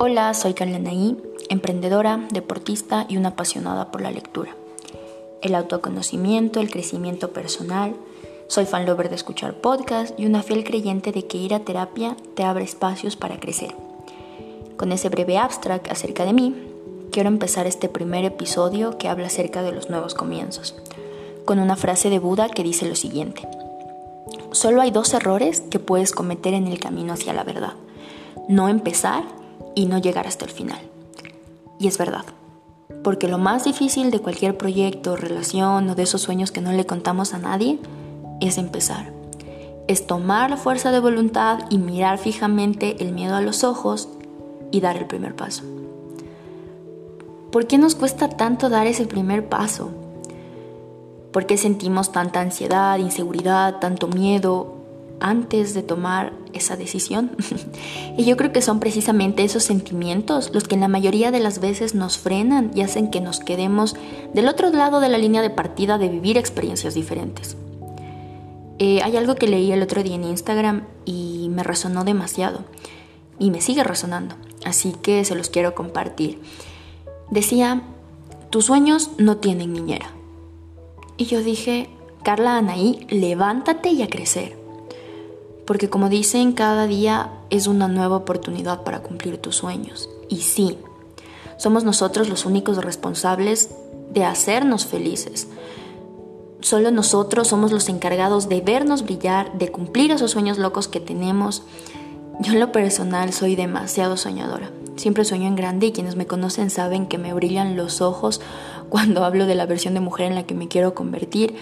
Hola, soy Carla Naí, emprendedora, deportista y una apasionada por la lectura. El autoconocimiento, el crecimiento personal. Soy fan lover de escuchar podcasts y una fiel creyente de que ir a terapia te abre espacios para crecer. Con ese breve abstract acerca de mí, quiero empezar este primer episodio que habla acerca de los nuevos comienzos, con una frase de Buda que dice lo siguiente. Solo hay dos errores que puedes cometer en el camino hacia la verdad. No empezar y no llegar hasta el final. Y es verdad, porque lo más difícil de cualquier proyecto, relación o de esos sueños que no le contamos a nadie es empezar. Es tomar la fuerza de voluntad y mirar fijamente el miedo a los ojos y dar el primer paso. ¿Por qué nos cuesta tanto dar ese primer paso? ¿Por qué sentimos tanta ansiedad, inseguridad, tanto miedo antes de tomar esa decisión. y yo creo que son precisamente esos sentimientos los que en la mayoría de las veces nos frenan y hacen que nos quedemos del otro lado de la línea de partida de vivir experiencias diferentes. Eh, hay algo que leí el otro día en Instagram y me resonó demasiado y me sigue resonando, así que se los quiero compartir. Decía, tus sueños no tienen niñera. Y yo dije, Carla Anaí, levántate y a crecer porque como dicen, cada día es una nueva oportunidad para cumplir tus sueños. Y sí, somos nosotros los únicos responsables de hacernos felices. Solo nosotros somos los encargados de vernos brillar, de cumplir esos sueños locos que tenemos. Yo en lo personal soy demasiado soñadora. Siempre sueño en grande y quienes me conocen saben que me brillan los ojos cuando hablo de la versión de mujer en la que me quiero convertir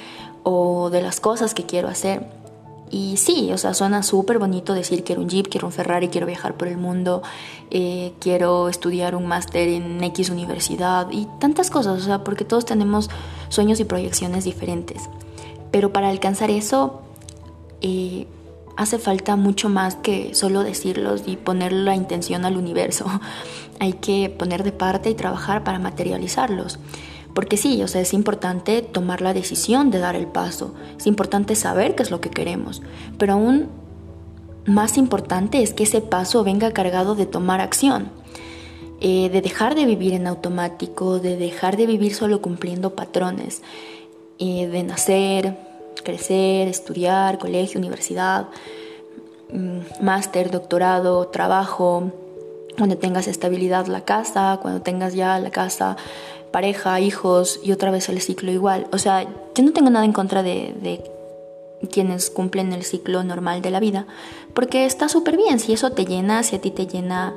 o de las cosas que quiero hacer. Y sí, o sea, suena súper bonito decir quiero un Jeep, quiero un Ferrari, quiero viajar por el mundo, eh, quiero estudiar un máster en X universidad y tantas cosas, o sea, porque todos tenemos sueños y proyecciones diferentes. Pero para alcanzar eso eh, hace falta mucho más que solo decirlos y poner la intención al universo. Hay que poner de parte y trabajar para materializarlos. Porque sí, o sea, es importante tomar la decisión de dar el paso, es importante saber qué es lo que queremos, pero aún más importante es que ese paso venga cargado de tomar acción, eh, de dejar de vivir en automático, de dejar de vivir solo cumpliendo patrones, eh, de nacer, crecer, estudiar, colegio, universidad, mm, máster, doctorado, trabajo, cuando tengas estabilidad la casa, cuando tengas ya la casa pareja, hijos y otra vez el ciclo igual. O sea, yo no tengo nada en contra de, quienes cumplen el ciclo normal de la vida, porque está súper bien, si eso te llena, si a ti te llena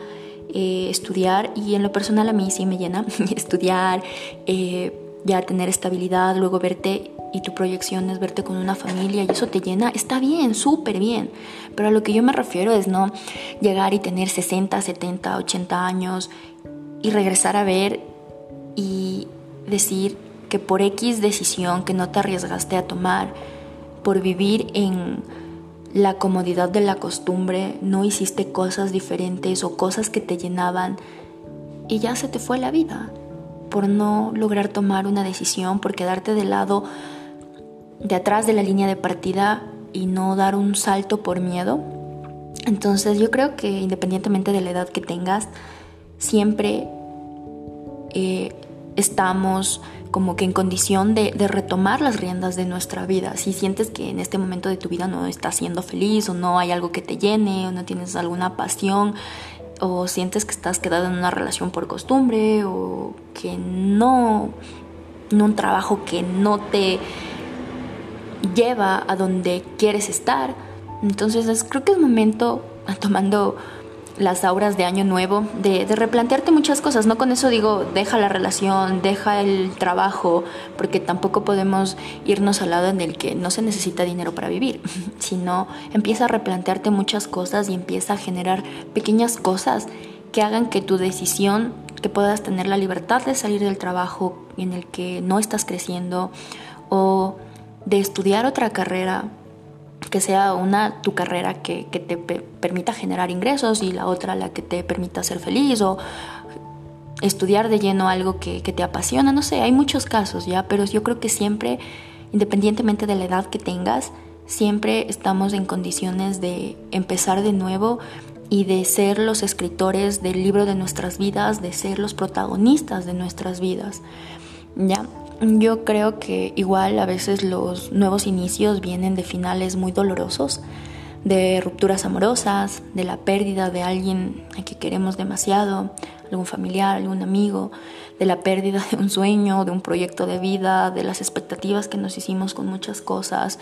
eh, estudiar, y en lo personal a mí sí me llena estudiar, eh, ya tener estabilidad, luego verte y tu proyección es verte con una familia y eso te llena, está bien, súper bien. Pero a lo que yo me refiero es no llegar y tener 60, 70, 80 años y regresar a ver y decir que por X decisión que no te arriesgaste a tomar, por vivir en la comodidad de la costumbre, no hiciste cosas diferentes o cosas que te llenaban y ya se te fue la vida por no lograr tomar una decisión, por quedarte de lado de atrás de la línea de partida y no dar un salto por miedo. Entonces yo creo que independientemente de la edad que tengas, siempre eh, estamos como que en condición de, retomar las riendas de nuestra vida. Si sientes que en este momento de tu vida no estás siendo feliz o no hay algo que te llene o no tienes alguna pasión o sientes que estás quedado en una relación por costumbre o que no, en un trabajo que no te lleva a donde quieres estar, entonces creo que es momento, tomando las auras de año nuevo, de, replantearte muchas cosas. No con eso digo, deja la relación, deja el trabajo, porque tampoco podemos irnos al lado en el que no se necesita dinero para vivir, sino empieza a replantearte muchas cosas y empieza a generar pequeñas cosas que hagan que tu decisión, que puedas tener la libertad de salir del trabajo en el que no estás creciendo o de estudiar otra carrera que sea una tu carrera que, te permita generar ingresos y la otra la que te permita ser feliz o estudiar de lleno algo que, que, te apasiona, no sé, hay muchos casos ya, pero yo creo que siempre, independientemente de la edad que tengas, siempre estamos en condiciones de empezar de nuevo y de ser los escritores del libro de nuestras vidas, de ser los protagonistas de nuestras vidas. Ya, yo creo que igual a veces los nuevos inicios vienen de finales muy dolorosos, de rupturas amorosas, de la pérdida de alguien a que queremos demasiado, algún familiar, algún amigo, de la pérdida de un sueño, de un proyecto de vida, de las expectativas que nos hicimos con muchas cosas.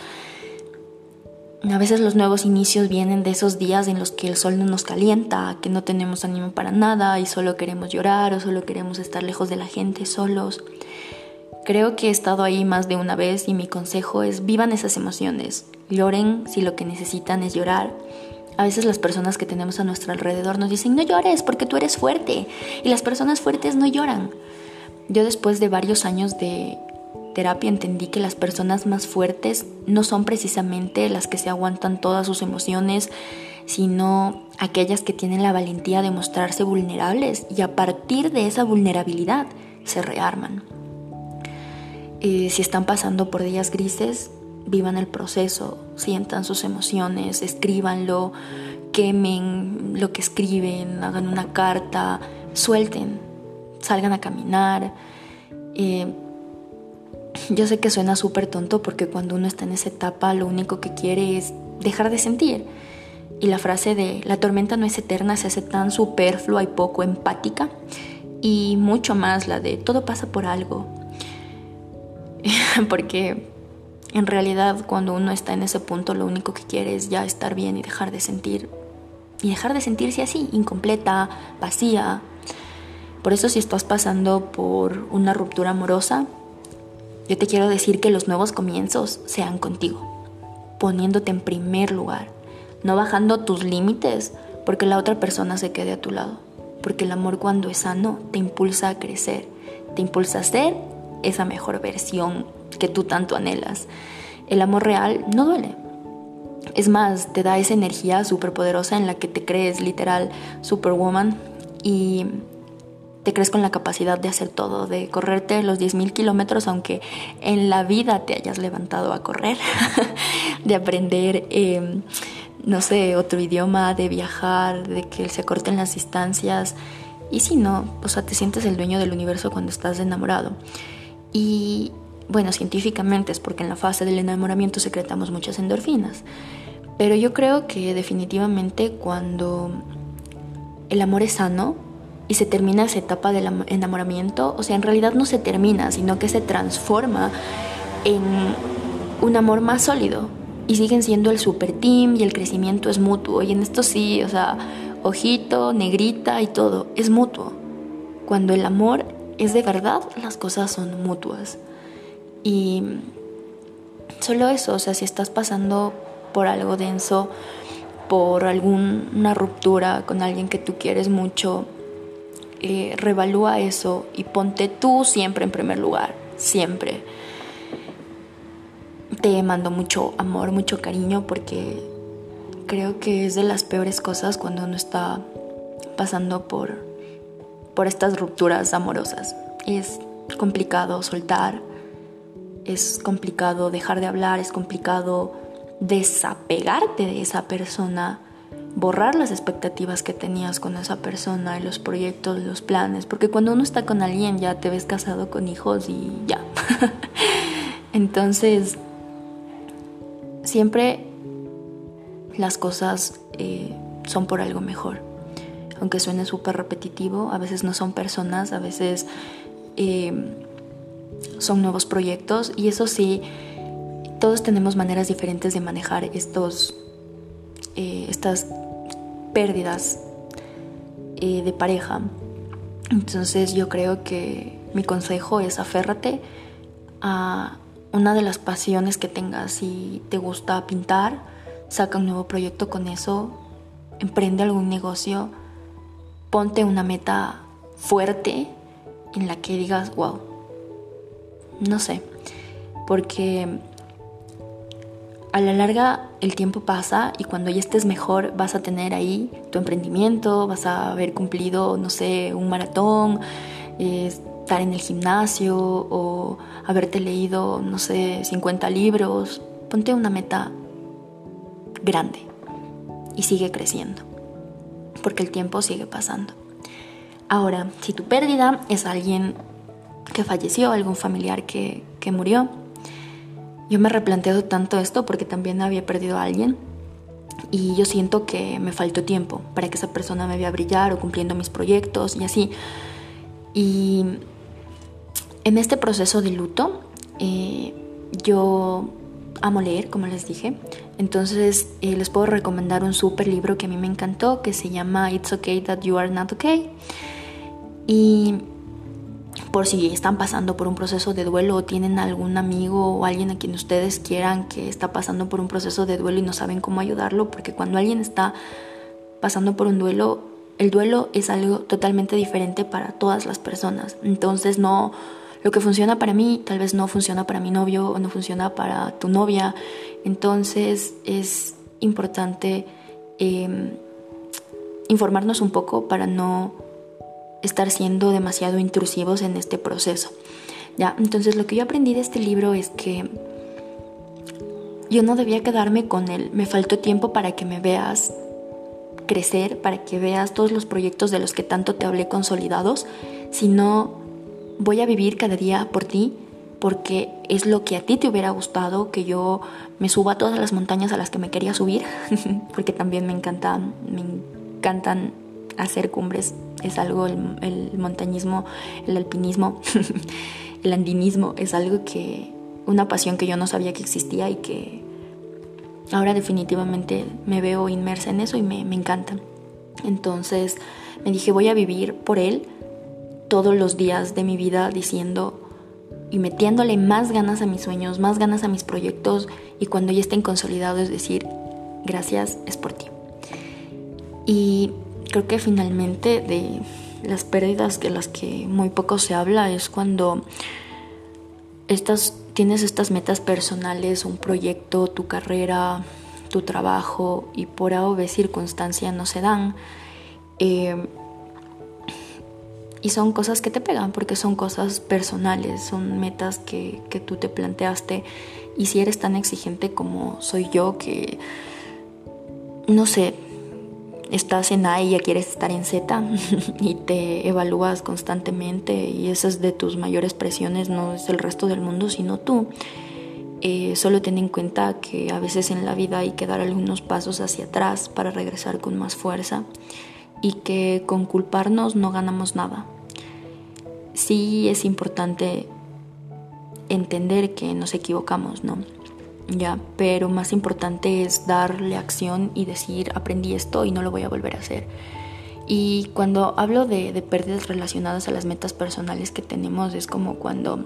A veces los nuevos inicios vienen de esos días en los que el sol no nos calienta, que no tenemos ánimo para nada y solo queremos llorar o solo queremos estar lejos de la gente, solos. Creo que he estado ahí más de una vez y mi consejo es vivan esas emociones, lloren si lo que necesitan es llorar a veces las personas que tenemos a nuestro alrededor nos dicen, no llores porque tú eres fuerte. Y las personas fuertes no lloran. Yo después de varios años de terapia entendí que las personas más fuertes no son precisamente las que se aguantan todas sus emociones, sino aquellas que tienen la valentía de mostrarse vulnerables y a partir de esa vulnerabilidad se rearman. Eh, si están pasando por días grises, vivan el proceso, sientan sus emociones, escríbanlo, quemen lo que escriben, hagan una carta, suelten, salgan a caminar. Eh, yo sé que suena súper tonto porque cuando uno está en esa etapa lo único que quiere es dejar de sentir. Y la frase de la tormenta no es eterna se hace tan superflua y poco empática. Y mucho más la de todo pasa por algo. porque en realidad, cuando uno está en ese punto, lo único que quiere es ya estar bien y dejar de sentir. Y dejar de sentirse así, incompleta, vacía. Por eso si estás pasando por una ruptura amorosa, yo te quiero decir que los nuevos comienzos sean contigo, poniéndote en primer lugar, no bajando tus límites porque la otra persona se quede a tu lado. Porque el amor cuando es sano te impulsa a crecer, te impulsa a ser esa mejor versión que tú tanto anhelas. El amor real no duele. Es más, te da esa energía superpoderosa en la que te crees literal superwoman y te crees con la capacidad de hacer todo, de correrte los 10.000 kilómetros, aunque en la vida te hayas levantado a correr, de aprender, em, no sé, otro idioma, de viajar, de que se corten las distancias. Y si no, o sea, te sientes el dueño del universo cuando estás enamorado. Y bueno, científicamente es porque en la fase del enamoramiento secretamos muchas endorfinas. Pero yo creo que definitivamente cuando el amor es sano y se termina esa etapa del enamoramiento, o sea, en realidad no se termina, sino que se transforma en un amor más sólido. Y siguen siendo el super team y el crecimiento es mutuo. Y en esto sí, o sea, ojito, negrita y todo, es mutuo. Cuando el amor es de verdad, las cosas son mutuas. Y solo eso, o sea, si estás pasando por algo denso, por alguna ruptura con alguien que tú quieres mucho, eh, revalúa eso y ponte tú siempre en primer lugar, siempre. Te mando mucho amor, mucho cariño porque creo que es de las peores cosas cuando uno está pasando por, por estas rupturas amorosas. Es complicado soltar, es complicado dejar de hablar, es complicado desapegarte de esa persona, borrar las expectativas que tenías con esa persona y los proyectos, los planes, porque cuando uno está con alguien ya te ves casado con hijos y ya. Entonces, siempre las cosas eh, son por algo mejor. Aunque suene súper repetitivo, a veces no son personas, a veces... Eh, son nuevos proyectos y eso sí, todos tenemos maneras diferentes de manejar estos, eh, estas pérdidas eh, de pareja. Entonces yo creo que mi consejo es aférrate a una de las pasiones que tengas. Si te gusta pintar, saca un nuevo proyecto con eso, emprende algún negocio, ponte una meta fuerte en la que digas, wow, no sé, porque a la larga el tiempo pasa y cuando ya estés mejor vas a tener ahí tu emprendimiento, vas a haber cumplido, no sé, un maratón, estar en el gimnasio o haberte leído, no sé, 50 libros. Ponte una meta grande y sigue creciendo. Porque el tiempo sigue pasando. Ahora, si tu pérdida es alguien que falleció, algún familiar que, que murió, yo me he replanteado tanto esto porque también había perdido a alguien y yo siento que me faltó tiempo para que esa persona me vea brillar o cumpliendo mis proyectos y así. Y en este proceso de luto, eh, yo amo leer, como les dije. Entonces eh, les puedo recomendar un súper libro que a mí me encantó, que se llama It's Okay That You Are Not Okay. Y por si están pasando por un proceso de duelo o tienen algún amigo o alguien a quien ustedes quieran que está pasando por un proceso de duelo y no saben cómo ayudarlo, porque cuando alguien está pasando por un duelo, el duelo es algo totalmente diferente para todas las personas. Entonces no, lo que funciona para mí tal vez no funciona para mi novio o no funciona para tu novia. Entonces es importante em, informarnos un poco para no estar siendo demasiado intrusivos en este proceso. Ya, entonces lo que yo aprendí de este libro es que yo no debía quedarme con él. Me faltó tiempo para que me veas crecer, para que veas todos los proyectos de los que tanto te hablé consolidados, sino voy a vivir cada día por ti porque es lo que a ti te hubiera gustado que yo me suba a todas las montañas a las que me quería subir, porque también me encantan, me encantan hacer cumbres, es algo, el, montañismo, el alpinismo, el andinismo, es algo que, una pasión que yo no sabía que existía y que ahora definitivamente me veo inmersa en eso y me, me encanta. Entonces me dije, voy a vivir por él todos los días de mi vida diciendo y metiéndole más ganas a mis sueños, más ganas a mis proyectos y cuando ya estén consolidados decir, gracias, es por ti. Y creo que finalmente de las pérdidas de las que muy poco se habla es cuando estas, tienes estas metas personales, un proyecto, tu carrera, tu trabajo y por A o B circunstancia no se dan. Eh, y son cosas que te pegan porque son cosas personales, son metas que, que tú te planteaste. Y si eres tan exigente como soy yo, que no sé, estás en A y ya quieres estar en Z y te evalúas constantemente y esas de tus mayores presiones no es el resto del mundo, sino tú. Eh, solo ten en cuenta que a veces en la vida hay que dar algunos pasos hacia atrás para regresar con más fuerza y que con culparnos no ganamos nada. Sí es importante entender que nos equivocamos, ¿no? ya, pero más importante es darle acción y decir, aprendí esto y no lo voy a volver a hacer. Y cuando hablo de, de pérdidas relacionadas a las metas personales que tenemos, es como cuando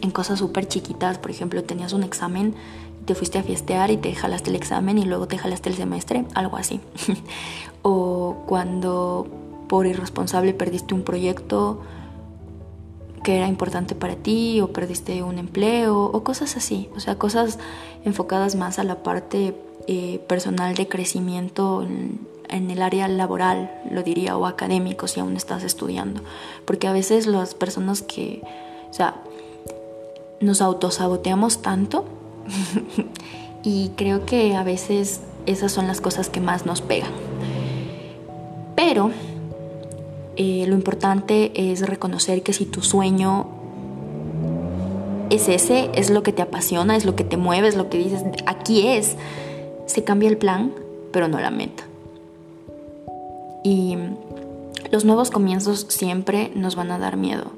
en cosas súper chiquitas, por ejemplo, tenías un examen, te fuiste a fiestear y te jalaste el examen y luego te jalaste el semestre, algo así. o cuando por irresponsable perdiste un proyecto que era importante para ti o perdiste un empleo o cosas así, o sea, cosas enfocadas más a la parte eh, personal de crecimiento en, el área laboral, lo diría, o académico si aún estás estudiando, porque a veces las personas que, o sea, nos autosaboteamos tanto y creo que a veces esas son las cosas que más nos pegan. Pero eh, lo importante es reconocer que si tu sueño es ese, es lo que te apasiona, es lo que te mueve, es lo que dices, aquí es, se cambia el plan, pero no la meta. Y los nuevos comienzos siempre nos van a dar miedo,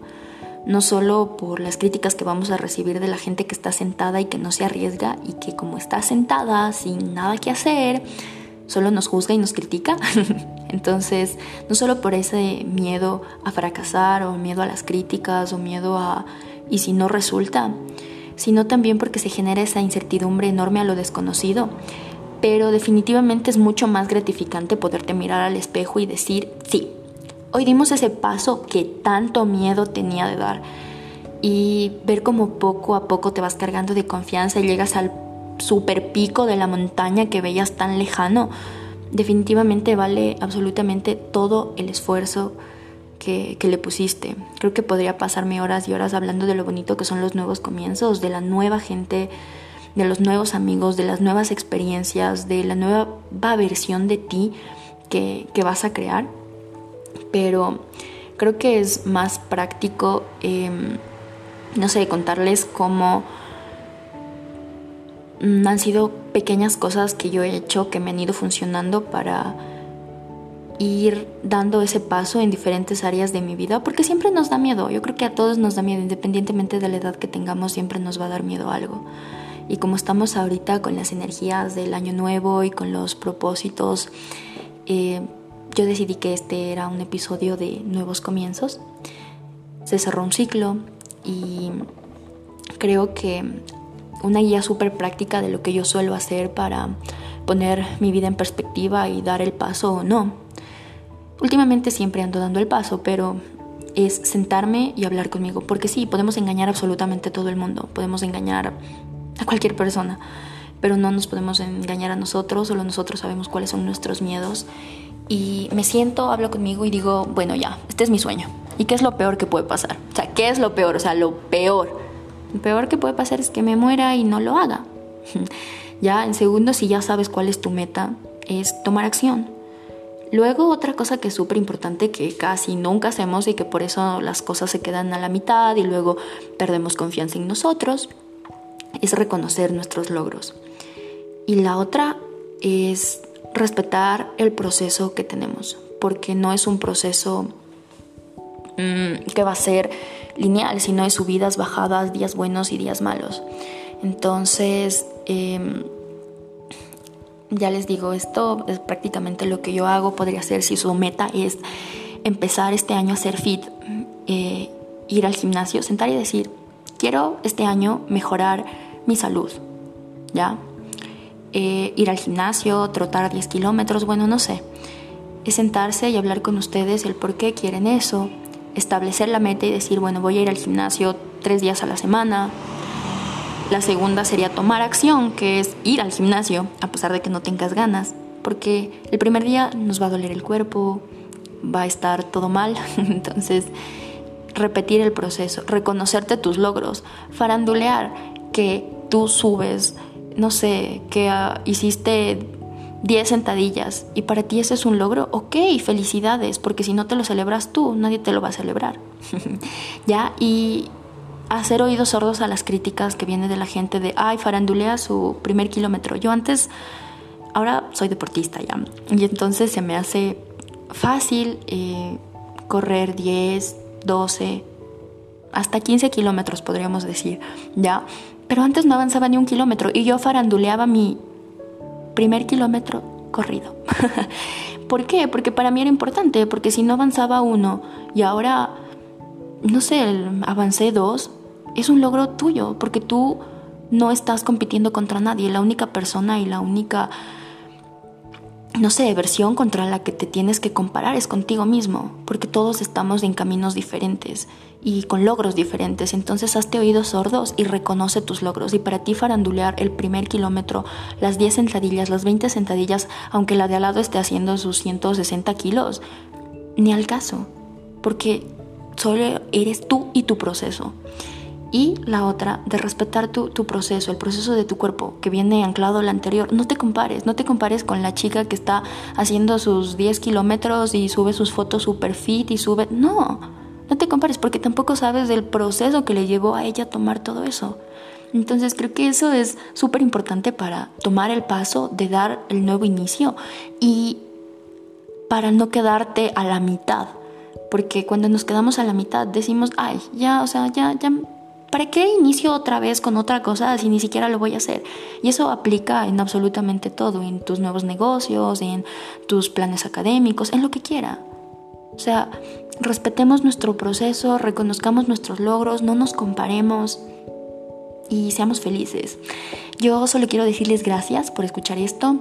no solo por las críticas que vamos a recibir de la gente que está sentada y que no se arriesga y que como está sentada sin nada que hacer, solo nos juzga y nos critica. Entonces, no solo por ese miedo a fracasar o miedo a las críticas o miedo a y si no resulta, sino también porque se genera esa incertidumbre enorme a lo desconocido. Pero definitivamente es mucho más gratificante poderte mirar al espejo y decir, sí, hoy dimos ese paso que tanto miedo tenía de dar y ver cómo poco a poco te vas cargando de confianza y llegas al super pico de la montaña que veías tan lejano, definitivamente vale absolutamente todo el esfuerzo que, le pusiste. Creo que podría pasarme horas y horas hablando de lo bonito que son los nuevos comienzos, de la nueva gente, de los nuevos amigos, de las nuevas experiencias, de la nueva versión de ti que, vas a crear, pero creo que es más práctico, em, no sé, contarles cómo mm, han sido pequeñas cosas que yo he hecho que me han ido funcionando para ir dando ese paso en diferentes áreas de mi vida, porque siempre nos da miedo, yo creo que a todos nos da miedo, independientemente de la edad que tengamos, siempre nos va a dar miedo algo. Y como estamos ahorita con las energías del año nuevo y con los propósitos, eh, yo decidí que este era un episodio de nuevos comienzos. Se cerró un ciclo y creo que una guía súper práctica de lo que yo suelo hacer para poner mi vida en perspectiva y dar el paso o no Últimamente siempre ando dando el paso, pero es sentarme y hablar conmigo, porque sí, podemos engañar absolutamente a todo el mundo, podemos engañar a cualquier persona, pero no nos podemos engañar a nosotros, solo nosotros sabemos cuáles son nuestros miedos. Y me siento, hablo conmigo y digo, bueno, ya, este es mi sueño. ¿Y qué es lo peor que puede pasar? O sea, ¿qué es lo peor? O sea, lo peor. Lo peor que puede pasar es que me muera y no lo haga. ya, en segundo, si ya sabes cuál es tu meta, es tomar acción. Luego otra cosa que es súper importante que casi nunca hacemos y que por eso las cosas se quedan a la mitad y luego perdemos confianza en nosotros es reconocer nuestros logros. Y la otra es respetar el proceso que tenemos, porque no es un proceso mm, que va a ser lineal, sino es subidas, bajadas, días buenos y días malos. Entonces, em, ya les digo, esto es prácticamente lo que yo hago, podría ser si su meta es empezar este año a ser fit, eh, ir al gimnasio, sentar y decir, quiero este año mejorar mi salud, ¿ya? Eh, ir al gimnasio, trotar 10 kilómetros, bueno, no sé. Es sentarse y hablar con ustedes el por qué quieren eso, establecer la meta y decir, bueno, voy a ir al gimnasio tres días a la semana, la segunda sería tomar acción, que es ir al gimnasio a pesar de que no tengas ganas, porque el primer día nos va a doler el cuerpo, va a estar todo mal, entonces repetir el proceso, reconocerte tus logros, farandulear que tú subes, no sé, que ah, hiciste 10 sentadillas y para ti ese es un logro, ok, felicidades, porque si no te lo celebras tú, nadie te lo va a celebrar. ¿Ya? Y hacer oídos sordos a las críticas que vienen de la gente de, ay, farandulea su primer kilómetro. Yo antes, ahora soy deportista ya, y entonces se me hace fácil eh, correr 10, 12, hasta 15 kilómetros podríamos decir, ya. Pero antes no avanzaba ni un kilómetro y yo faranduleaba mi primer kilómetro corrido. ¿Por qué? Porque para mí era importante, porque si no avanzaba uno y ahora no sé, avancé dos, es un logro tuyo, porque tú no estás compitiendo contra nadie, la única persona y la única, no sé, versión contra la que te tienes que comparar es contigo mismo, porque todos estamos en caminos diferentes y con logros diferentes, entonces hazte oídos sordos y reconoce tus logros. Y para ti farandulear el primer kilómetro, las 10 sentadillas, las 20 sentadillas, aunque la de al lado esté haciendo sus 160 kilos, ni al caso, porque solo eres tú y tu proceso. Y la otra, de respetar tu, tu, proceso, el proceso de tu cuerpo que viene anclado al anterior. No te compares, no te compares con la chica que está haciendo sus 10 kilómetros y sube sus fotos super fit y sube... No, no te compares porque tampoco sabes del proceso que le llevó a ella a tomar todo eso. Entonces creo que eso es súper importante para tomar el paso de dar el nuevo inicio y para no quedarte a la mitad porque cuando nos quedamos a la mitad decimos, ay, ya, o sea, ya, ya, ¿para qué inicio otra vez con otra cosa si ni siquiera lo voy a hacer? Y eso aplica en absolutamente todo, en tus nuevos negocios, en tus planes académicos, en lo que quiera. O sea, respetemos nuestro proceso, reconozcamos nuestros logros, no nos comparemos y seamos felices. Yo solo quiero decirles gracias por escuchar esto.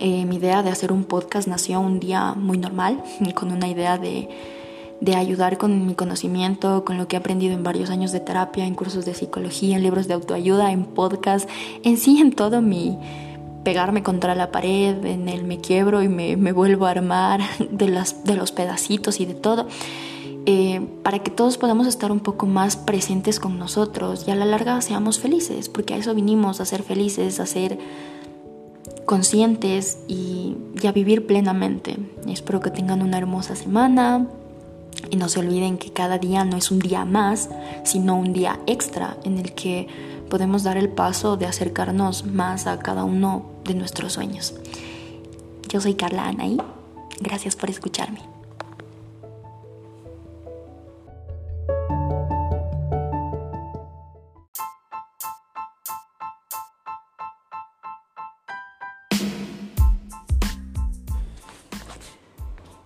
Eh, mi idea de hacer un podcast nació un día muy normal, con una idea de de ayudar con mi conocimiento, con lo que he aprendido en varios años de terapia, en cursos de psicología, en libros de autoayuda, en podcast, en sí, en todo mi pegarme contra la pared, en el me quiebro y me, vuelvo a armar de, las, de los pedacitos y de todo, eh, para que todos podamos estar un poco más presentes con nosotros y a la larga seamos felices, porque a eso vinimos, a ser felices, a ser conscientes y, y a vivir plenamente. Espero que tengan una hermosa semana y no se olviden que cada día no es un día más, sino un día extra en el que podemos dar el paso de acercarnos más a cada uno de nuestros sueños. Yo soy Carla Anaí. Gracias por escucharme.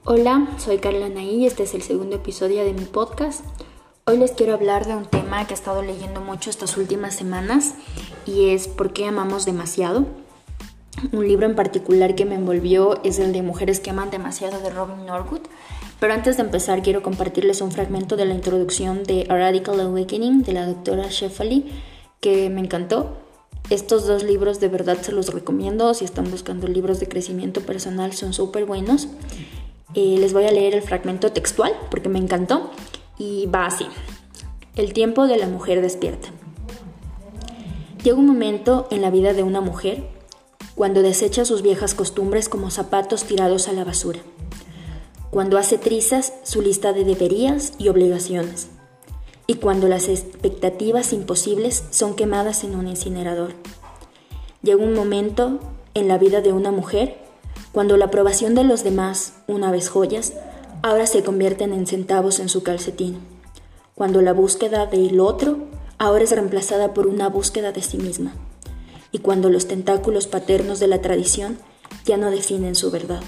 Hola, soy Carla Anaí y este es el segundo episodio de mi podcast. Hoy les quiero hablar de un tema que he estado leyendo mucho estas últimas semanas y es ¿Por qué amamos demasiado? Un libro en particular que me envolvió es el de Mujeres que aman demasiado de Robin Norwood. Pero antes de empezar quiero compartirles un fragmento de la introducción de A Radical Awakening de la doctora Shefali que me encantó. Estos dos libros de verdad se los recomiendo. Si están buscando libros de crecimiento personal son súper buenos. Eh, les voy a leer el fragmento textual porque me encantó y va así. El tiempo de la mujer despierta. Llega un momento en la vida de una mujer cuando desecha sus viejas costumbres como zapatos tirados a la basura, cuando hace trizas su lista de deberías y obligaciones, y cuando las expectativas imposibles son quemadas en un incinerador. Llega un momento en la vida de una mujer cuando la aprobación de los demás, una vez joyas, ahora se convierten en centavos en su calcetín, cuando la búsqueda del otro ahora es reemplazada por una búsqueda de sí misma y cuando los tentáculos paternos de la tradición ya no definen su verdad.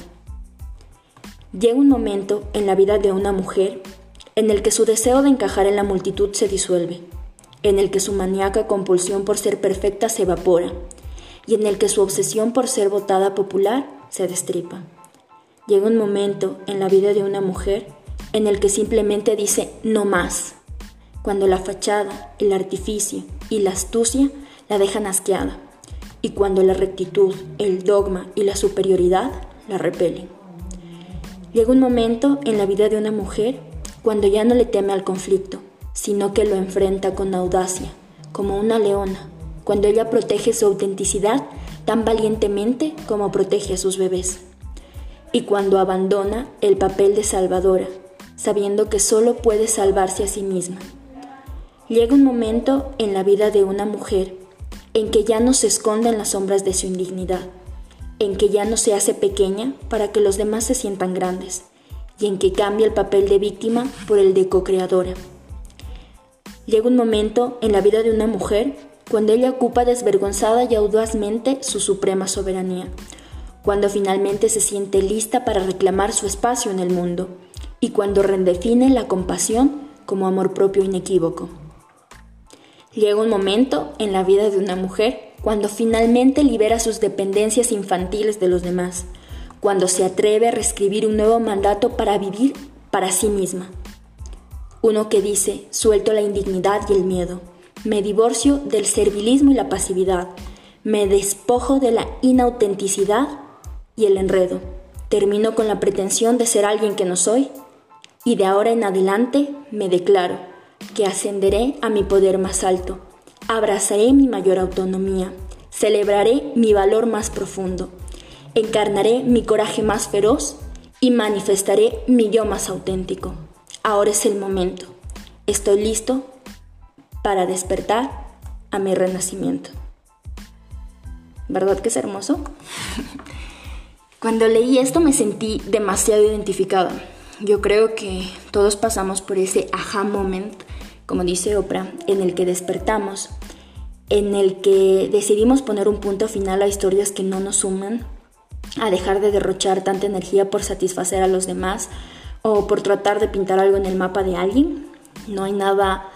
Llega un momento en la vida de una mujer en el que su deseo de encajar en la multitud se disuelve, en el que su maníaca compulsión por ser perfecta se evapora y en el que su obsesión por ser votada popular se destripa. Llega un momento en la vida de una mujer en el que simplemente dice no más, cuando la fachada, el artificio y la astucia la dejan asqueada y cuando la rectitud, el dogma y la superioridad la repelen. Llega un momento en la vida de una mujer cuando ya no le teme al conflicto, sino que lo enfrenta con audacia, como una leona, cuando ella protege su autenticidad tan valientemente como protege a sus bebés, y cuando abandona el papel de salvadora, sabiendo que solo puede salvarse a sí misma. Llega un momento en la vida de una mujer en que ya no se esconde en las sombras de su indignidad, en que ya no se hace pequeña para que los demás se sientan grandes, y en que cambia el papel de víctima por el de co-creadora. Llega un momento en la vida de una mujer cuando ella ocupa desvergonzada y audazmente su suprema soberanía, cuando finalmente se siente lista para reclamar su espacio en el mundo, y cuando redefine la compasión como amor propio inequívoco. Llega un momento en la vida de una mujer cuando finalmente libera sus dependencias infantiles de los demás, cuando se atreve a reescribir un nuevo mandato para vivir para sí misma. Uno que dice, suelto la indignidad y el miedo, me divorcio del servilismo y la pasividad, me despojo de la inautenticidad y el enredo, termino con la pretensión de ser alguien que no soy y de ahora en adelante me declaro que ascenderé a mi poder más alto, abrazaré mi mayor autonomía, celebraré mi valor más profundo, encarnaré mi coraje más feroz y manifestaré mi yo más auténtico. Ahora es el momento. Estoy listo para despertar a mi renacimiento. ¿Verdad que es hermoso? Cuando leí esto me sentí demasiado identificada. Yo creo que todos pasamos por ese aha moment como dice Oprah, en el que despertamos, en el que decidimos poner un punto final a historias que no nos suman, a dejar de derrochar tanta energía por satisfacer a los demás o por tratar de pintar algo en el mapa de alguien. No hay nada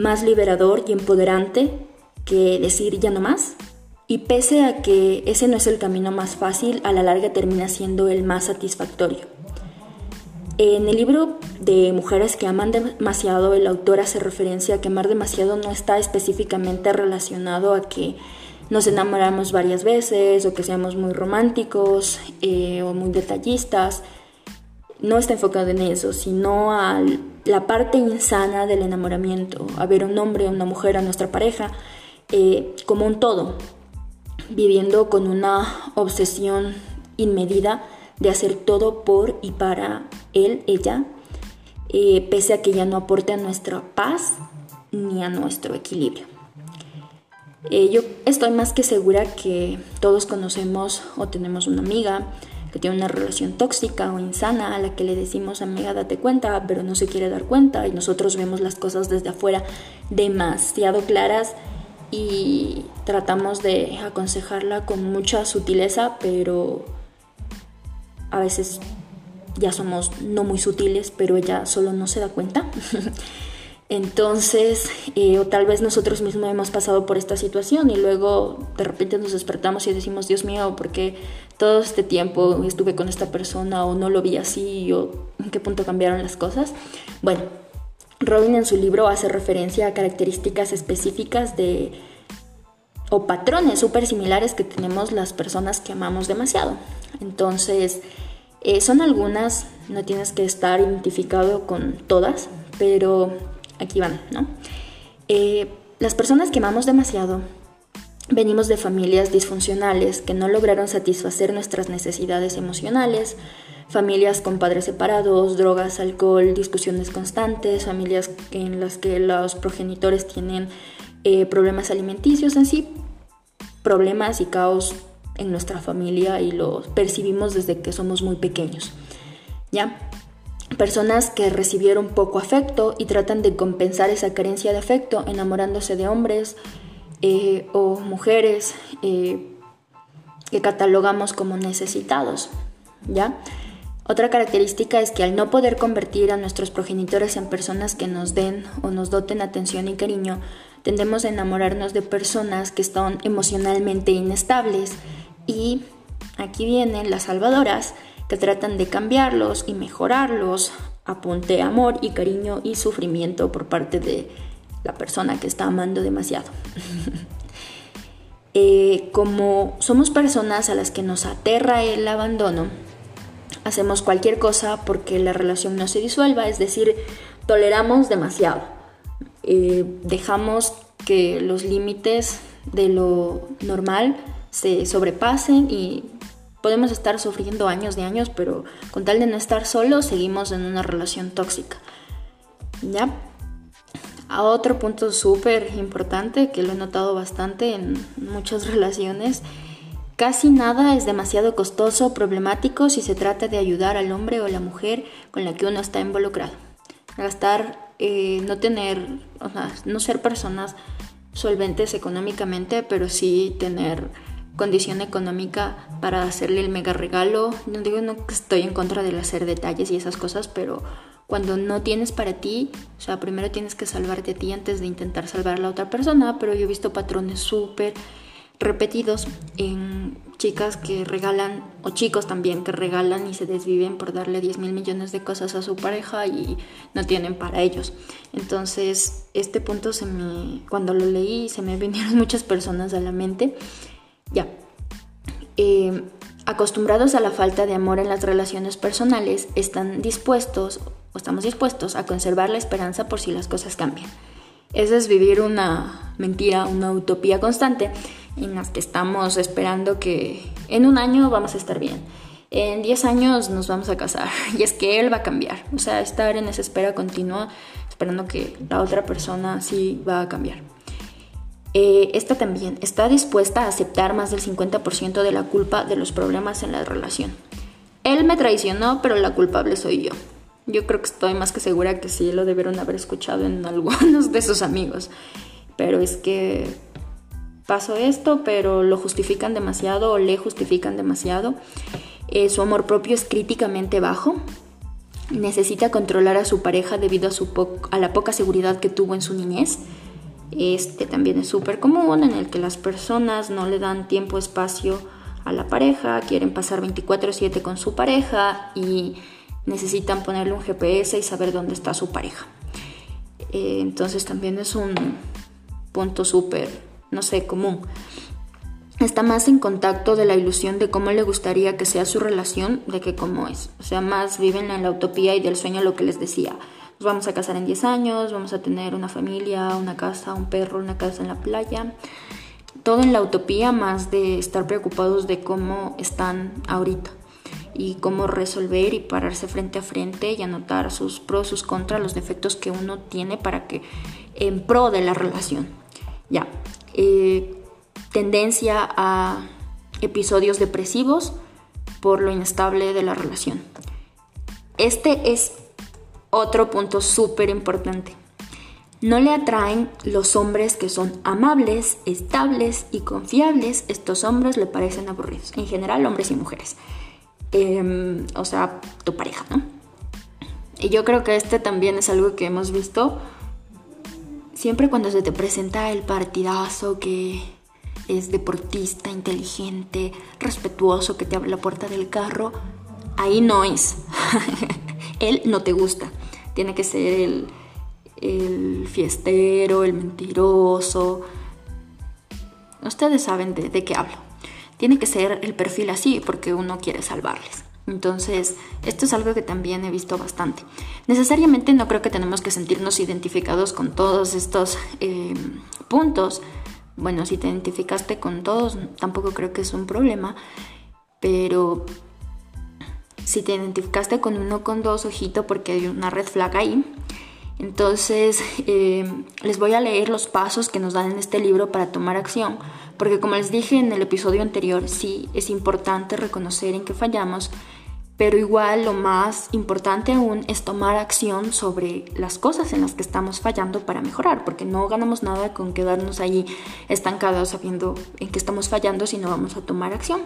más liberador y empoderante que decir ya no más. Y pese a que ese no es el camino más fácil, a la larga termina siendo el más satisfactorio. En el libro de Mujeres que aman demasiado, el autor hace referencia a que amar demasiado no está específicamente relacionado a que nos enamoramos varias veces o que seamos muy románticos eh, o muy detallistas. No está enfocado en eso, sino a la parte insana del enamoramiento, a ver un hombre o una mujer, a nuestra pareja, eh, como un todo. viviendo con una obsesión inmedida de hacer todo por y para él, ella, eh, pese a que ya no aporte a nuestra paz ni a nuestro equilibrio. Eh, yo estoy más que segura que todos conocemos o tenemos una amiga que tiene una relación tóxica o insana a la que le decimos amiga date cuenta pero no se quiere dar cuenta y nosotros vemos las cosas desde afuera demasiado claras y tratamos de aconsejarla con mucha sutileza pero a veces ya somos no muy sutiles pero ella solo no se da cuenta Entonces, eh, o tal vez nosotros mismos hemos pasado por esta situación y luego de repente nos despertamos y decimos, Dios mío, ¿por qué todo este tiempo estuve con esta persona o no lo vi así o en qué punto cambiaron las cosas? Bueno, Robin en su libro hace referencia a características específicas de o patrones súper similares que tenemos las personas que amamos demasiado. Entonces, eh, son algunas, no tienes que estar identificado con todas, pero aquí van, ¿no? Eh, las personas que amamos demasiado venimos de familias disfuncionales que no lograron satisfacer nuestras necesidades emocionales, familias con padres separados, drogas, alcohol, discusiones constantes, familias en las que los progenitores tienen eh, problemas alimenticios en sí, problemas y caos en nuestra familia y lo percibimos desde que somos muy pequeños. ¿Ya? Personas que recibieron poco afecto y tratan de compensar esa carencia de afecto enamorándose de hombres eh, o mujeres eh, que catalogamos como necesitados, ¿ya? Otra característica es que al no poder convertir a nuestros progenitores en personas que nos den o nos doten atención y cariño, tendemos a enamorarnos de personas que están emocionalmente inestables y aquí vienen las salvadoras, que tratan de cambiarlos y mejorarlos, apunte amor y cariño y sufrimiento por parte de la persona que está amando demasiado. Eh, como somos personas a las que nos aterra el abandono, hacemos cualquier cosa porque la relación no se disuelva, es decir, toleramos demasiado. Eh, dejamos que los límites de lo normal se sobrepasen y Podemos estar sufriendo años de años, pero con tal de no estar solos, seguimos en una relación tóxica. ¿Ya? A otro punto súper importante que lo he notado bastante en muchas relaciones, casi nada es demasiado costoso o problemático si se trata de ayudar al hombre o la mujer con la que uno está involucrado. Gastar, eh, no tener, o sea, no ser personas solventes económicamente, pero sí tener condición económica para hacerle el mega regalo. No digo no que estoy en contra de hacer detalles y esas cosas, pero cuando no tienes para ti, o sea, primero tienes que salvarte a ti antes de intentar salvar a la otra persona, pero yo he visto patrones súper repetidos en chicas que regalan, o chicos también que regalan y se desviven por darle 10 mil millones de cosas a su pareja y no tienen para ellos. Entonces, este punto se me, cuando lo leí, se me vinieron muchas personas a la mente ya. Eh, acostumbrados a la falta de amor en las relaciones personales, están dispuestos o estamos dispuestos a conservar la esperanza por si las cosas cambian. Eso es vivir una mentira, una utopía constante en las que estamos esperando que en un año vamos a estar bien, en 10 años nos vamos a casar y es que él va a cambiar. O sea, estar en esa espera continua esperando que la otra persona sí va a cambiar. Eh, esta también está dispuesta a aceptar más del 50% de la culpa de los problemas en la relación. Él me traicionó, pero la culpable soy yo. Yo creo que estoy más que segura que sí lo debieron haber escuchado en algunos de sus amigos. Pero es que pasó esto, pero lo justifican demasiado o le justifican demasiado. Eh, su amor propio es críticamente bajo. Necesita controlar a su pareja debido a, su a la poca seguridad que tuvo en su niñez. Este también es súper común en el que las personas no le dan tiempo, espacio a la pareja, quieren pasar 24/7 con su pareja y necesitan ponerle un GPS y saber dónde está su pareja. Eh, entonces también es un punto súper, no sé, común. Está más en contacto de la ilusión de cómo le gustaría que sea su relación de que cómo es. O sea, más viven en la utopía y del sueño lo que les decía nos vamos a casar en 10 años, vamos a tener una familia, una casa, un perro, una casa en la playa. todo en la utopía más de estar preocupados de cómo están ahorita y cómo resolver y pararse frente a frente y anotar sus pros, sus contras, los defectos que uno tiene para que en pro de la relación. Ya, eh, tendencia a episodios depresivos por lo inestable de la relación. Este es otro punto súper importante. No le atraen los hombres que son amables, estables y confiables. Estos hombres le parecen aburridos. En general, hombres y mujeres. Em, o sea, tu pareja, ¿no? Y yo creo que este también es algo que hemos visto siempre cuando se te presenta el partidazo que es deportista, inteligente, respetuoso, que te abre la puerta del carro, ahí no es. Él no te gusta. Tiene que ser el el fiestero, el mentiroso. Ustedes saben de, qué hablo. Tiene que ser el perfil así porque uno quiere salvarles. Entonces, esto es algo que también he visto bastante. Necesariamente no creo que tenemos que sentirnos identificados con todos estos eh, puntos. Bueno, si te identificaste con todos, tampoco creo que es un problema. Pero si te identificaste con uno con dos, ojito, porque hay una red flag ahí. Entonces, eh, les voy a leer los pasos que nos dan en este libro para tomar acción, porque como les dije en el episodio anterior, sí es importante reconocer en qué fallamos, pero igual lo más importante aún es tomar acción sobre las cosas en las que estamos fallando para mejorar, porque no ganamos nada con quedarnos ahí estancados sabiendo en qué estamos fallando si no vamos a tomar acción.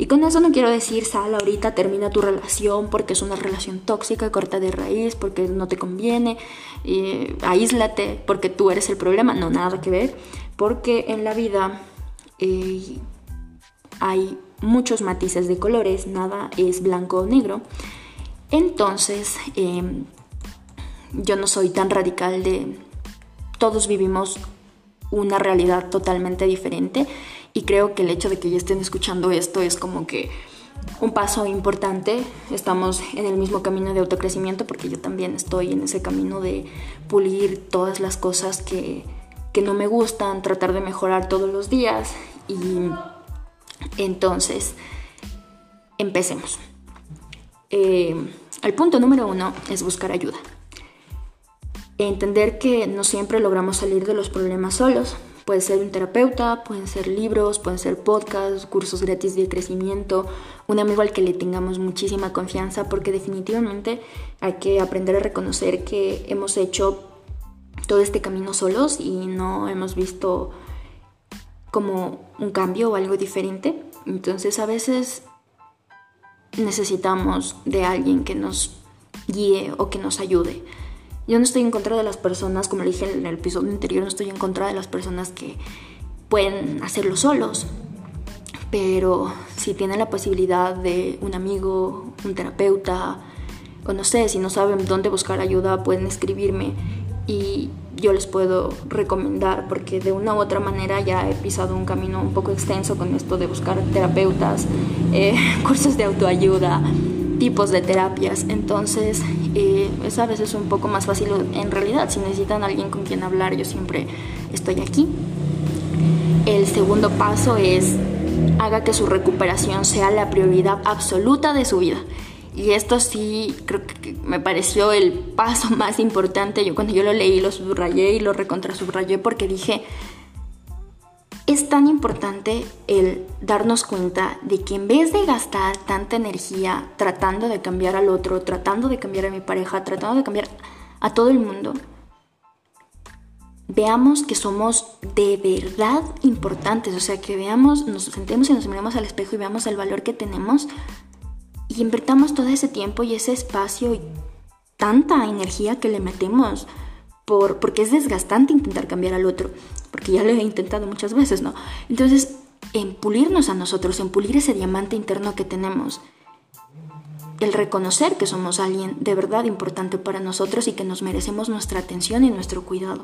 Y con eso no quiero decir, sal ahorita, termina tu relación porque es una relación tóxica, corta de raíz, porque no te conviene, aíslate porque tú eres el problema. No, nada que ver, porque en la vida eh, hay muchos matices de colores, nada es blanco o negro. Entonces, em, yo no soy tan radical de todos vivimos una realidad totalmente diferente y creo que el hecho de que ya estén escuchando esto es como que un paso importante. Estamos en el mismo camino de autocrecimiento porque yo también estoy en ese camino de pulir todas las cosas que, que no me gustan, tratar de mejorar todos los días y entonces empecemos. Eh, el punto número uno es buscar ayuda. Entender que no siempre logramos salir de los problemas solos, Puede ser un terapeuta, pueden ser libros, pueden ser podcasts, cursos gratis de crecimiento, un amigo al que le tengamos muchísima confianza, porque definitivamente hay que aprender a reconocer que hemos hecho todo este camino solos y no hemos visto como un cambio o algo diferente. Entonces a veces necesitamos de alguien que nos guíe o que nos ayude. Yo no estoy en contra de las personas, como le dije en el episodio anterior, no estoy en contra de las personas que pueden hacerlo solos. Pero si tienen la posibilidad de un amigo, un terapeuta, o no sé, si no saben dónde buscar ayuda, pueden escribirme y yo les puedo recomendar porque de una u otra manera ya he pisado un camino un poco extenso con esto de buscar terapeutas, eh, cursos de autoayuda, tipos de terapias. Entonces eh, es a veces un poco más fácil en realidad. Si necesitan alguien con quien hablar, yo siempre estoy aquí. El segundo paso es haga que su recuperación sea la prioridad absoluta de su vida. Y esto sí creo que me pareció el paso más importante. Yo cuando yo lo leí lo subrayé y lo recontra subrayé porque dije, es tan importante el darnos cuenta de que en vez de gastar tanta energía tratando de cambiar al otro, tratando de cambiar a mi pareja, tratando de cambiar a todo el mundo, veamos que somos de verdad importantes, o sea, que veamos, nos sentemos y nos miremos al espejo y veamos el valor que tenemos y invertamos todo ese tiempo y ese espacio y tanta energía que le metemos por, porque es desgastante intentar cambiar al otro porque ya lo he intentado muchas veces, ¿no? Entonces, en pulirnos a nosotros, en pulir ese diamante interno que tenemos, el reconocer que somos alguien de verdad importante para nosotros y que nos merecemos nuestra atención y nuestro cuidado.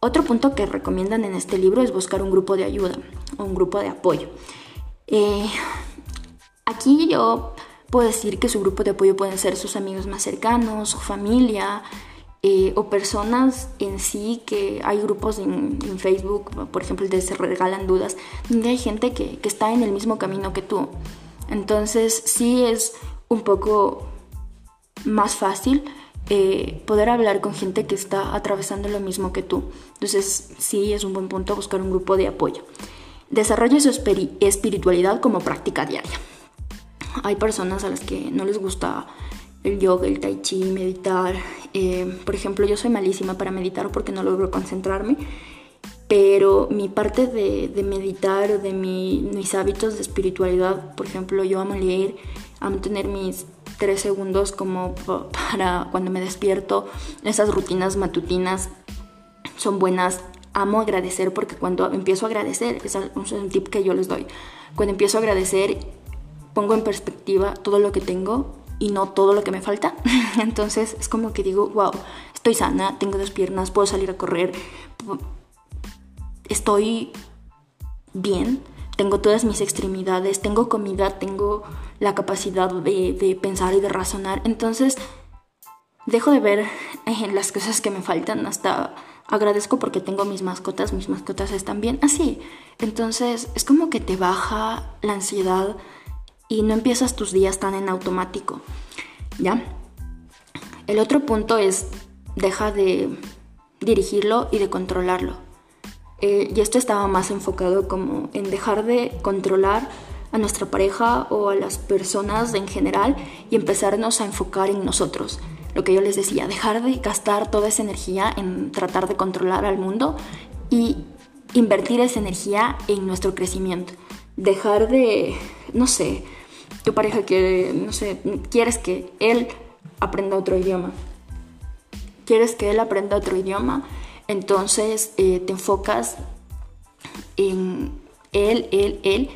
Otro punto que recomiendan en este libro es buscar un grupo de ayuda o un grupo de apoyo. Eh, aquí yo puedo decir que su grupo de apoyo pueden ser sus amigos más cercanos, su familia, eh, o personas en sí que hay grupos en, Facebook, por ejemplo, de Se Regalan Dudas, donde hay gente que, que está en el mismo camino que tú. Entonces sí es un poco más fácil eh, poder hablar con gente que está atravesando lo mismo que tú. Entonces sí es un buen punto buscar un grupo de apoyo. Desarrolla su espiritualidad como práctica diaria. Hay personas a las que no les gusta el yoga, el tai chi, meditar. Eh, por ejemplo, yo soy malísima para meditar porque no logro concentrarme, pero mi parte de, meditar o de mis hábitos de espiritualidad, por ejemplo, yo amo leer, amo tener mis tres segundos como para cuando me despierto, esas rutinas matutinas son buenas. Amo agradecer porque cuando empiezo a agradecer, es un tip que yo les doy, cuando empiezo a agradecer pongo en perspectiva todo lo que tengo y no todo lo que me falta. Entonces es como que digo, wow, estoy sana, tengo dos piernas, puedo salir a correr, estoy bien, tengo todas mis extremidades, tengo comida, tengo la capacidad de, pensar y de razonar. Entonces dejo de ver eh, las cosas que me faltan hasta agradezco porque tengo mis mascotas, mis mascotas están bien, así. Entonces es como que te baja la ansiedad y no empiezas tus días tan en automático, ¿ya? El otro punto es, deja de dirigirlo y de controlarlo. Eh, y esto estaba más enfocado como en dejar de controlar a nuestra pareja o a las personas en general y empezarnos a enfocar en nosotros. Lo que yo les decía, dejar de gastar toda esa energía en tratar de controlar al mundo y invertir esa energía en nuestro crecimiento. Dejar de, no sé, tu pareja quiere, no sé, quieres que él aprenda otro idioma. Quieres que él aprenda otro idioma, entonces eh, te enfocas en él, él, él,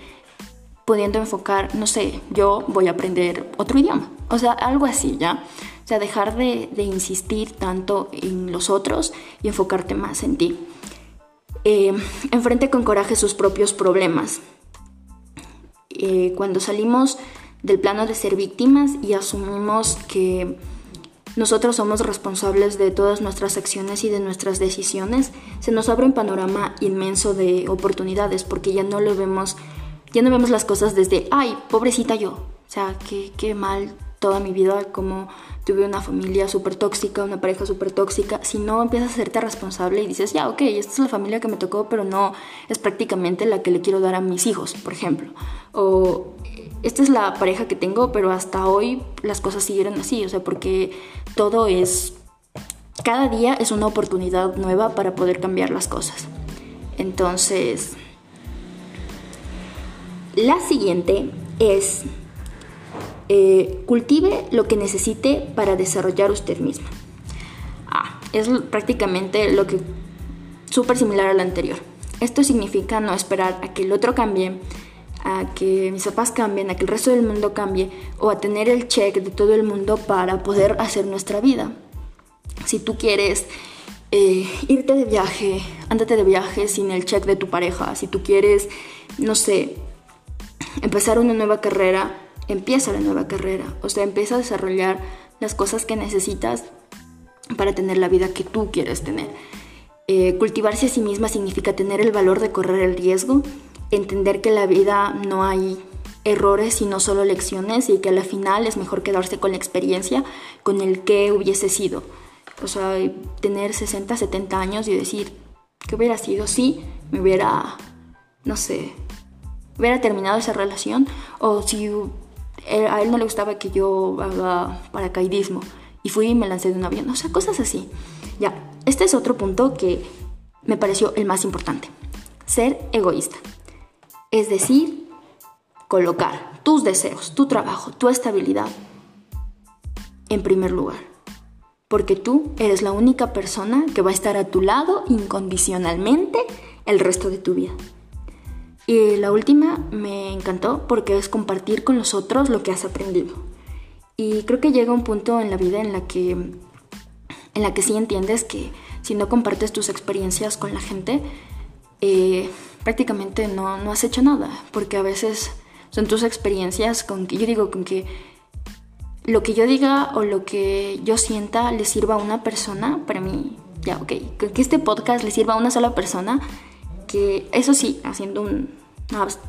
pudiendo enfocar, no sé, yo voy a aprender otro idioma. O sea, algo así, ¿ya? O sea, dejar de, insistir tanto en los otros y enfocarte más en ti. Eh, enfrente con coraje sus propios problemas. Eh, cuando salimos del plano de ser víctimas y asumimos que nosotros somos responsables de todas nuestras acciones y de nuestras decisiones, se nos abre un panorama inmenso de oportunidades porque ya no lo vemos, ya no vemos las cosas desde, ay, pobrecita yo, o sea, qué, qué mal toda mi vida, como tuve una familia súper tóxica, una pareja súper tóxica, si no empiezas a hacerte responsable y dices, ya, ok, esta es la familia que me tocó, pero no es prácticamente la que le quiero dar a mis hijos, por ejemplo. O esta es la pareja que tengo, pero hasta hoy las cosas siguieron así, o sea, porque todo es, cada día es una oportunidad nueva para poder cambiar las cosas. Entonces, la siguiente es, eh, cultive lo que necesite para desarrollar usted misma. Ah, es prácticamente lo que, súper similar al anterior. Esto significa no esperar a que el otro cambie, a que mis papás cambien, a que el resto del mundo cambie o a tener el check de todo el mundo para poder hacer nuestra vida. Si tú quieres eh, irte de viaje, ándate de viaje sin el check de tu pareja. Si tú quieres, no sé, empezar una nueva carrera, empieza la nueva carrera. O sea, empieza a desarrollar las cosas que necesitas para tener la vida que tú quieres tener. Eh, cultivarse a sí misma significa tener el valor de correr el riesgo entender que la vida no hay errores sino solo lecciones y que al final es mejor quedarse con la experiencia, con el que hubiese sido. O sea, tener 60, 70 años y decir, que hubiera sido si me hubiera, no sé, hubiera terminado esa relación o si a él no le gustaba que yo haga paracaidismo y fui y me lancé de un avión, o sea, cosas así. Ya, este es otro punto que me pareció el más importante, ser egoísta. Es decir, colocar tus deseos, tu trabajo, tu estabilidad en primer lugar. Porque tú eres la única persona que va a estar a tu lado incondicionalmente el resto de tu vida. Y la última me encantó porque es compartir con los otros lo que has aprendido. Y creo que llega un punto en la vida en la que en la que sí entiendes que si no compartes tus experiencias con la gente, eh, prácticamente no, no has hecho nada, porque a veces son tus experiencias con que, yo digo, con que lo que yo diga o lo que yo sienta le sirva a una persona, para mí, ya, ok, que este podcast le sirva a una sola persona, que eso sí, haciendo un,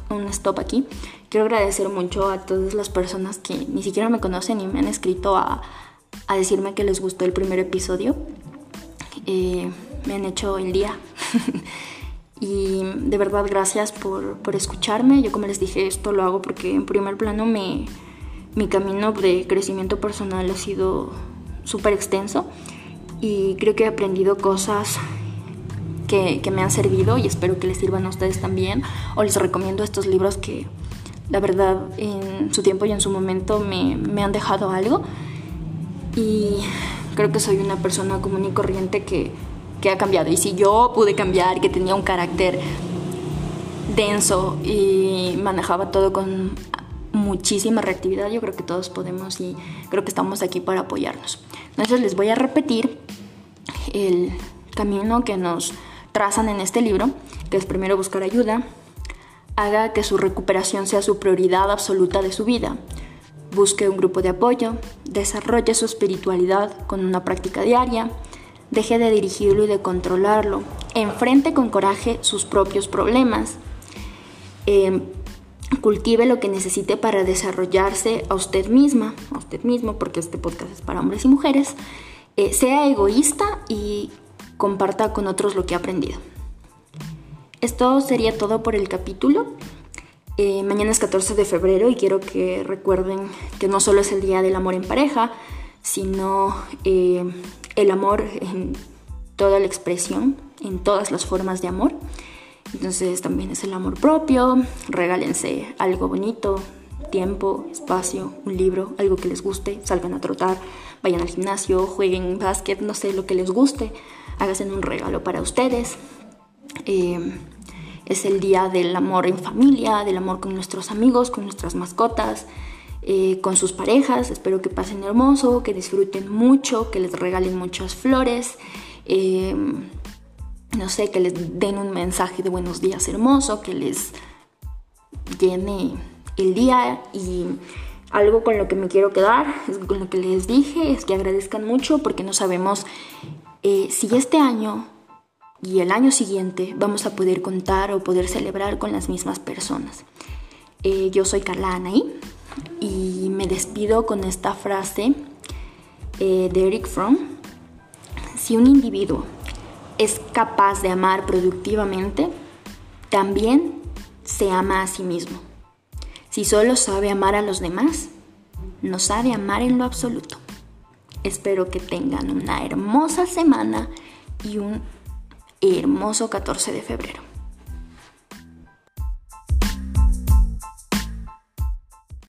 un stop aquí, quiero agradecer mucho a todas las personas que ni siquiera me conocen y me han escrito a, a decirme que les gustó el primer episodio. Eh, me han hecho el día. y de verdad gracias por, por, escucharme. Yo como les dije, esto lo hago porque en primer plano me mi camino de crecimiento personal ha sido súper extenso y creo que he aprendido cosas que, me han servido y espero que les sirvan a ustedes también. O les recomiendo estos libros que la verdad en su tiempo y en su momento me, me han dejado algo. Y creo que soy una persona común y corriente que, que ha cambiado. Y si yo pude cambiar, que tenía un carácter denso y manejaba todo con muchísima reactividad, yo creo que todos podemos y creo que estamos aquí para apoyarnos. Entonces les voy a repetir el camino que nos trazan en este libro, que es primero buscar ayuda, haga que su recuperación sea su prioridad absoluta de su vida, busque un grupo de apoyo, desarrolle su espiritualidad con una práctica diaria, deje de dirigirlo y de controlarlo, enfrente con coraje sus propios problemas, eh, cultive lo que necesite para desarrollarse a usted misma, a usted mismo, porque este podcast es para hombres y mujeres, eh, sea egoísta y comparta con otros lo que ha aprendido. Esto sería todo por el capítulo. Eh, mañana es 14 de febrero y quiero que recuerden que no solo es el Día del Amor en pareja, sino eh, el amor en toda la expresión, en todas las formas de amor. Entonces también es el amor propio, regálense algo bonito, tiempo, espacio, un libro, algo que les guste, salgan a trotar, vayan al gimnasio, jueguen básquet, no sé, lo que les guste, háganse un regalo para ustedes. Eh, es el día del amor en familia, del amor con nuestros amigos, con nuestras mascotas, eh, con sus parejas. Espero que pasen hermoso, que disfruten mucho, que les regalen muchas flores. Eh, no sé, que les den un mensaje de buenos días hermoso, que les llene el día y algo con lo que me quiero quedar, con lo que les dije, es que agradezcan mucho porque no sabemos eh, si este año y el año siguiente vamos a poder contar o poder celebrar con las mismas personas. Eh, yo soy Carla Anaí y me despido con esta frase eh, de Eric Fromm. Si un individuo es capaz de amar productivamente, también se ama a sí mismo. Si solo sabe amar a los demás, no sabe amar en lo absoluto. Espero que tengan una hermosa semana y un hermoso 14 de febrero.